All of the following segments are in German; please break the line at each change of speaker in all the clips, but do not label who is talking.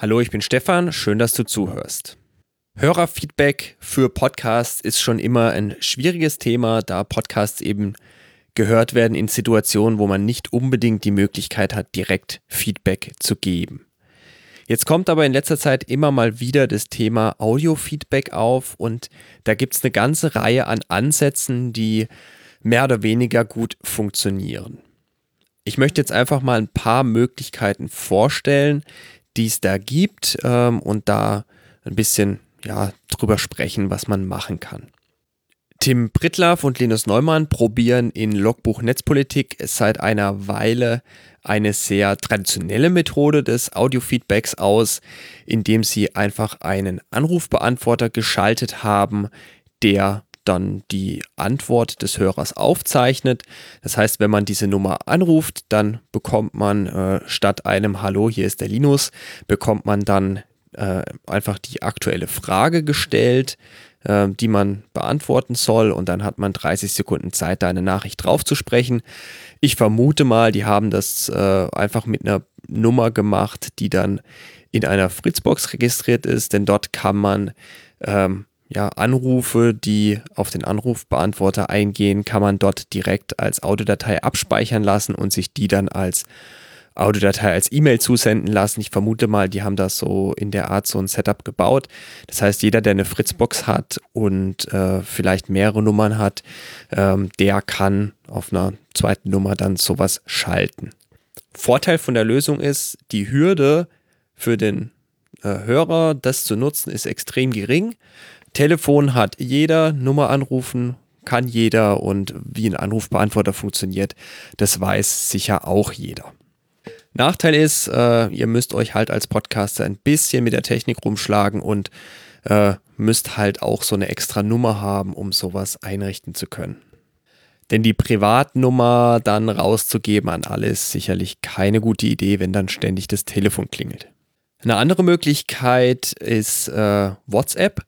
Hallo, ich bin Stefan, schön, dass du zuhörst. Hörerfeedback für Podcasts ist schon immer ein schwieriges Thema, da Podcasts eben gehört werden in Situationen, wo man nicht unbedingt die Möglichkeit hat, direkt Feedback zu geben. Jetzt kommt aber in letzter Zeit immer mal wieder das Thema Audiofeedback auf und da gibt es eine ganze Reihe an Ansätzen, die mehr oder weniger gut funktionieren. Ich möchte jetzt einfach mal ein paar Möglichkeiten vorstellen, die es da gibt ähm, und da ein bisschen ja, drüber sprechen, was man machen kann. Tim Prittlaff und Linus Neumann probieren in Logbuch Netzpolitik seit einer Weile eine sehr traditionelle Methode des Audiofeedbacks aus, indem sie einfach einen Anrufbeantworter geschaltet haben, der dann die Antwort des Hörers aufzeichnet. Das heißt, wenn man diese Nummer anruft, dann bekommt man äh, statt einem Hallo, hier ist der Linus, bekommt man dann äh, einfach die aktuelle Frage gestellt, äh, die man beantworten soll und dann hat man 30 Sekunden Zeit, da eine Nachricht drauf zu sprechen. Ich vermute mal, die haben das äh, einfach mit einer Nummer gemacht, die dann in einer Fritzbox registriert ist, denn dort kann man ähm, ja, Anrufe, die auf den Anrufbeantworter eingehen, kann man dort direkt als Audiodatei abspeichern lassen und sich die dann als Audiodatei als E-Mail zusenden lassen. Ich vermute mal, die haben das so in der Art so ein Setup gebaut. Das heißt, jeder, der eine Fritzbox hat und äh, vielleicht mehrere Nummern hat, ähm, der kann auf einer zweiten Nummer dann sowas schalten. Vorteil von der Lösung ist, die Hürde für den äh, Hörer, das zu nutzen, ist extrem gering. Telefon hat jeder, Nummer anrufen kann jeder und wie ein Anrufbeantworter funktioniert, das weiß sicher auch jeder. Nachteil ist, äh, ihr müsst euch halt als Podcaster ein bisschen mit der Technik rumschlagen und äh, müsst halt auch so eine extra Nummer haben, um sowas einrichten zu können. Denn die Privatnummer dann rauszugeben an alle ist sicherlich keine gute Idee, wenn dann ständig das Telefon klingelt. Eine andere Möglichkeit ist äh, WhatsApp.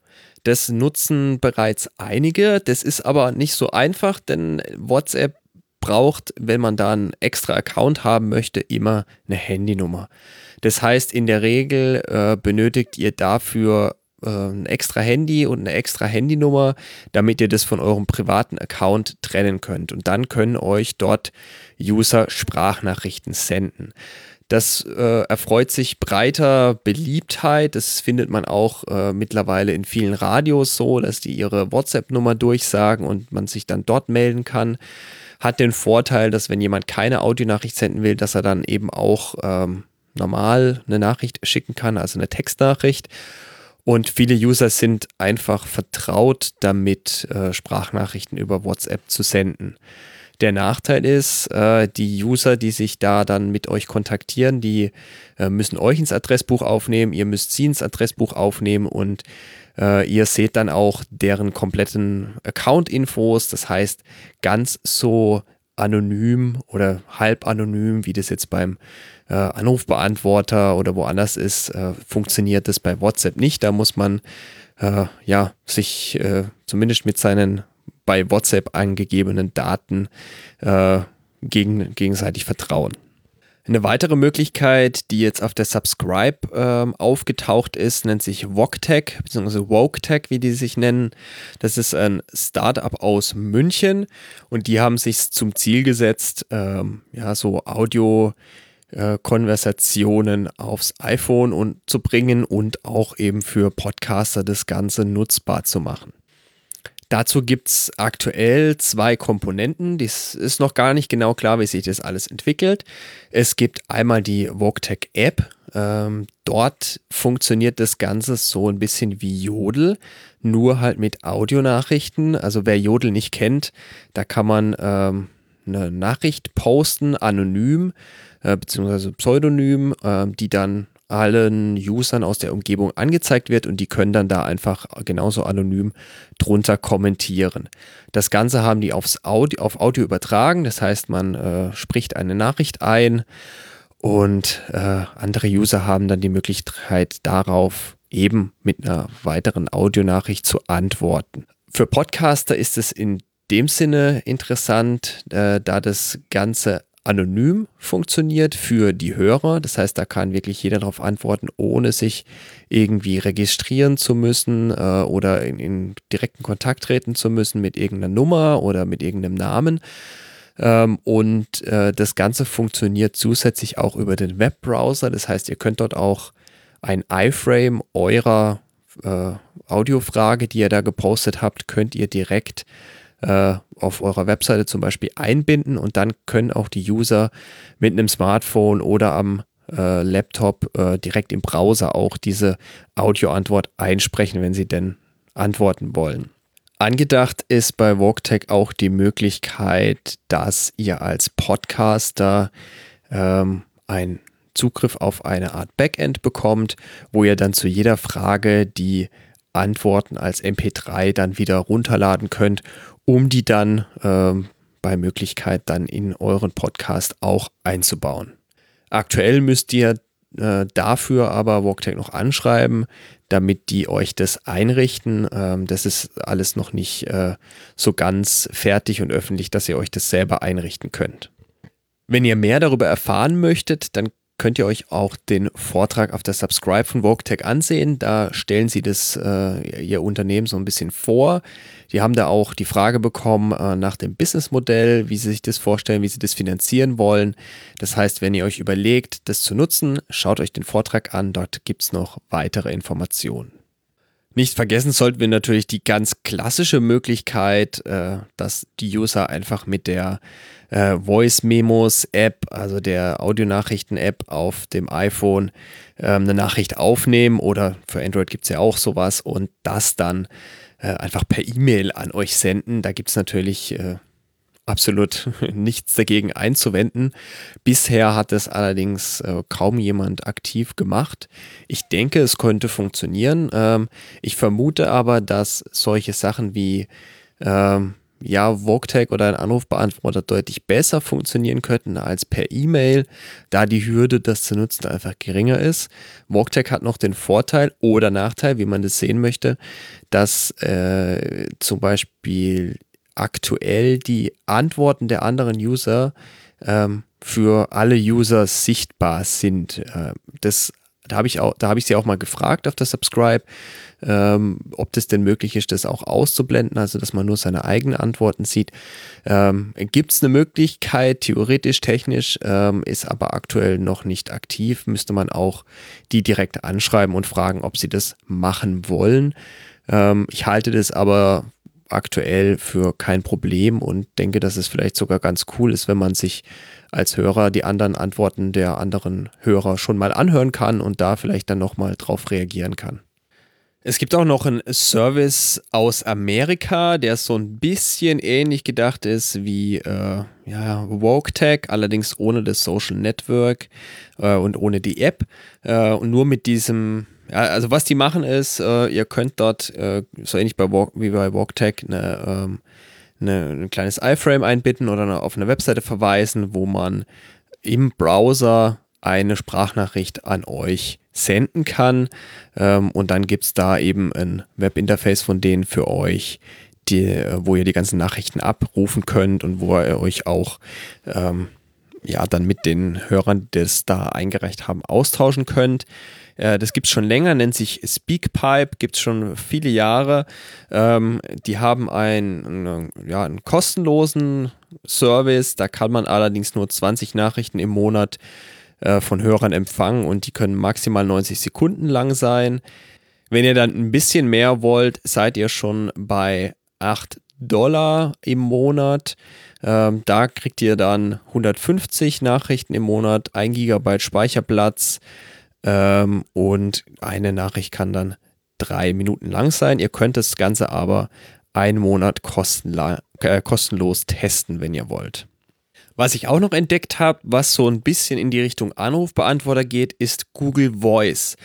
Das nutzen bereits einige. Das ist aber nicht so einfach, denn WhatsApp braucht, wenn man da einen extra Account haben möchte, immer eine Handynummer. Das heißt, in der Regel äh, benötigt ihr dafür äh, ein extra Handy und eine extra Handynummer, damit ihr das von eurem privaten Account trennen könnt. Und dann können euch dort User Sprachnachrichten senden. Das äh, erfreut sich breiter Beliebtheit. Das findet man auch äh, mittlerweile in vielen Radios so, dass die ihre WhatsApp-Nummer durchsagen und man sich dann dort melden kann. Hat den Vorteil, dass wenn jemand keine Audionachricht senden will, dass er dann eben auch ähm, normal eine Nachricht schicken kann, also eine Textnachricht. Und viele User sind einfach vertraut damit, äh, Sprachnachrichten über WhatsApp zu senden. Der Nachteil ist, äh, die User, die sich da dann mit euch kontaktieren, die äh, müssen euch ins Adressbuch aufnehmen, ihr müsst sie ins Adressbuch aufnehmen und äh, ihr seht dann auch deren kompletten Account-Infos. Das heißt, ganz so anonym oder halb anonym, wie das jetzt beim Anrufbeantworter oder woanders ist, funktioniert das bei WhatsApp nicht. Da muss man ja sich zumindest mit seinen bei WhatsApp angegebenen Daten äh, gegen, gegenseitig vertrauen. Eine weitere Möglichkeit, die jetzt auf der Subscribe ähm, aufgetaucht ist, nennt sich VogTech bzw. WokeTech, wie die sich nennen. Das ist ein Startup aus München und die haben sich zum Ziel gesetzt, ähm, ja, so Audio äh, Konversationen aufs iPhone und zu bringen und auch eben für Podcaster das Ganze nutzbar zu machen. Dazu gibt es aktuell zwei Komponenten. Dies ist noch gar nicht genau klar, wie sich das alles entwickelt. Es gibt einmal die VogTech App. Ähm, dort funktioniert das Ganze so ein bisschen wie Jodel, nur halt mit Audionachrichten. Also wer Jodel nicht kennt, da kann man ähm, eine Nachricht posten, anonym äh, beziehungsweise pseudonym, äh, die dann allen Usern aus der Umgebung angezeigt wird und die können dann da einfach genauso anonym drunter kommentieren. Das Ganze haben die aufs Audio, auf Audio übertragen, das heißt, man äh, spricht eine Nachricht ein und äh, andere User haben dann die Möglichkeit darauf eben mit einer weiteren Audionachricht zu antworten. Für Podcaster ist es in dem Sinne interessant, äh, da das Ganze anonym funktioniert für die Hörer. Das heißt, da kann wirklich jeder darauf antworten, ohne sich irgendwie registrieren zu müssen äh, oder in, in, direkten Kontakt treten zu müssen mit irgendeiner Nummer oder mit irgendeinem Namen. Ähm, und äh, das Ganze funktioniert zusätzlich auch über den Webbrowser. Das heißt, ihr könnt dort auch ein iFrame eurer äh, Audiofrage, die ihr da gepostet habt, könnt ihr direkt äh, auf eurer Webseite zum Beispiel einbinden und dann können auch die User mit einem Smartphone oder am äh, Laptop äh, direkt im Browser auch diese Audioantwort einsprechen, wenn sie denn antworten wollen. Angedacht ist bei WalkTech auch die Möglichkeit, dass ihr als Podcaster ähm, einen Zugriff auf eine Art Backend bekommt, wo ihr dann zu jeder Frage die Antworten als MP3 dann wieder runterladen könnt um die dann ähm, bei Möglichkeit dann in euren Podcast auch einzubauen. Aktuell müsst ihr äh, dafür aber WalkTech noch anschreiben, damit die euch das einrichten. Ähm, das ist alles noch nicht äh, so ganz fertig und öffentlich, dass ihr euch das selber einrichten könnt. Wenn ihr mehr darüber erfahren möchtet, dann könnt ihr euch auch den Vortrag auf der Subscribe von VogueTech ansehen. Da stellen sie das, äh, ihr Unternehmen so ein bisschen vor. Die haben da auch die Frage bekommen äh, nach dem Businessmodell, wie sie sich das vorstellen, wie sie das finanzieren wollen. Das heißt, wenn ihr euch überlegt, das zu nutzen, schaut euch den Vortrag an. Dort gibt es noch weitere Informationen. Nicht vergessen sollten wir natürlich die ganz klassische Möglichkeit, äh, dass die User einfach mit der äh, Voice Memos App, also der Audionachrichten App auf dem iPhone, ähm, eine Nachricht aufnehmen oder für Android gibt es ja auch sowas und das dann äh, einfach per E-Mail an euch senden. Da gibt es natürlich äh, absolut nichts dagegen einzuwenden. Bisher hat es allerdings äh, kaum jemand aktiv gemacht. Ich denke, es könnte funktionieren. Ähm, ich vermute aber, dass solche Sachen wie ähm, ja, VogTag oder ein Anrufbeantworter deutlich besser funktionieren könnten als per E-Mail, da die Hürde, das zu nutzen, einfach geringer ist. VogTag hat noch den Vorteil oder Nachteil, wie man das sehen möchte, dass äh, zum Beispiel aktuell die Antworten der anderen User ähm, für alle User sichtbar sind. Äh, das, da habe ich, auch, da hab ich sie auch mal gefragt auf der Subscribe, ähm, ob das denn möglich ist, das auch auszublenden, also dass man nur seine eigenen Antworten sieht. Ähm, Gibt es eine Möglichkeit, theoretisch, technisch, ähm, ist aber aktuell noch nicht aktiv, müsste man auch die direkt anschreiben und fragen, ob sie das machen wollen. Ähm, ich halte das aber aktuell für kein Problem und denke, dass es vielleicht sogar ganz cool ist, wenn man sich als Hörer die anderen Antworten der anderen Hörer schon mal anhören kann und da vielleicht dann nochmal drauf reagieren kann. Es gibt auch noch einen Service aus Amerika, der so ein bisschen ähnlich gedacht ist wie äh, ja, WokeTech, allerdings ohne das Social Network äh, und ohne die App äh, und nur mit diesem ja, also was die machen ist, äh, ihr könnt dort, äh, so ähnlich bei Walk, wie bei WalkTech, eine, ähm, eine, ein kleines iFrame einbinden oder eine, auf eine Webseite verweisen, wo man im Browser eine Sprachnachricht an euch senden kann. Ähm, und dann gibt es da eben ein Webinterface von denen für euch, die, wo ihr die ganzen Nachrichten abrufen könnt und wo ihr euch auch ähm, ja, dann mit den Hörern, die das da eingereicht haben, austauschen könnt. Äh, das gibt es schon länger, nennt sich Speakpipe, gibt es schon viele Jahre. Ähm, die haben einen, ja, einen kostenlosen Service, da kann man allerdings nur 20 Nachrichten im Monat äh, von Hörern empfangen und die können maximal 90 Sekunden lang sein. Wenn ihr dann ein bisschen mehr wollt, seid ihr schon bei 8 Dollar im Monat. Ähm, da kriegt ihr dann 150 Nachrichten im Monat, 1 Gigabyte Speicherplatz ähm, und eine Nachricht kann dann drei Minuten lang sein. Ihr könnt das Ganze aber einen Monat äh, kostenlos testen, wenn ihr wollt. Was ich auch noch entdeckt habe, was so ein bisschen in die Richtung Anrufbeantworter geht, ist Google Voice.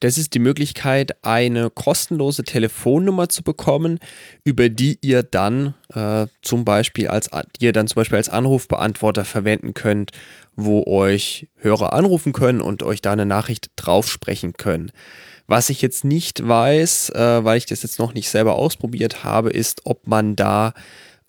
Das ist die Möglichkeit, eine kostenlose Telefonnummer zu bekommen, über die ihr dann äh, zum Beispiel als ihr dann zum Beispiel als Anrufbeantworter verwenden könnt, wo euch Hörer anrufen können und euch da eine Nachricht drauf sprechen können. Was ich jetzt nicht weiß, äh, weil ich das jetzt noch nicht selber ausprobiert habe, ist, ob man da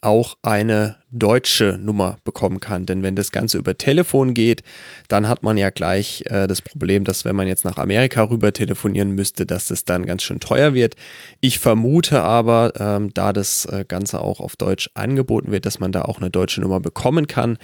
auch eine deutsche Nummer bekommen kann. Denn wenn das Ganze über Telefon geht, dann hat man ja gleich äh, das Problem, dass wenn man jetzt nach Amerika rüber telefonieren müsste, dass das dann ganz schön teuer wird. Ich vermute aber, ähm, da das äh, Ganze auch auf Deutsch angeboten wird, dass man da auch eine deutsche Nummer bekommen kann.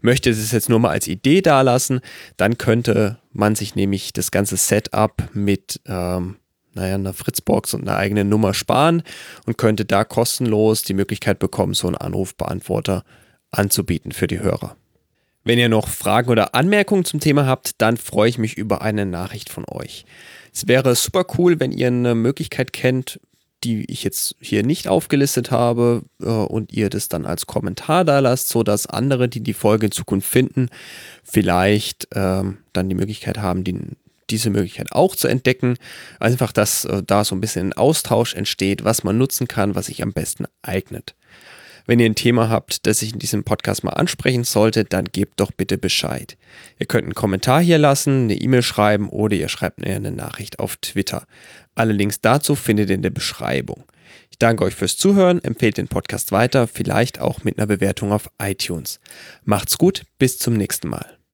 Möchte es jetzt nur mal als Idee dalassen, dann könnte man sich nämlich das ganze Setup mit ähm, naja, einer Fritzbox und einer eigenen Nummer sparen und könnte da kostenlos die Möglichkeit bekommen, so einen Anrufbeantworter anzubieten für die Hörer. Wenn ihr noch Fragen oder Anmerkungen zum Thema habt, dann freue ich mich über eine Nachricht von euch. Es wäre super cool, wenn ihr eine Möglichkeit kennt, die ich jetzt hier nicht aufgelistet habe äh, und ihr das dann als Kommentar da lasst, sodass andere, die die Folge in Zukunft finden, vielleicht ähm, dann die Möglichkeit haben, die diese Möglichkeit auch zu entdecken. Einfach, dass äh, da so ein bisschen ein Austausch entsteht, was man nutzen kann, was sich am besten eignet. Wenn ihr ein Thema habt, das ich in diesem Podcast mal ansprechen sollte, dann gebt doch bitte Bescheid. Ihr könnt einen Kommentar hier lassen, eine E-Mail schreiben oder ihr schreibt mir eine Nachricht auf Twitter. Alle Links dazu findet ihr in der Beschreibung. Ich danke euch fürs Zuhören, empfehlt den Podcast weiter, vielleicht auch mit einer Bewertung auf iTunes. Macht's gut, bis zum nächsten Mal.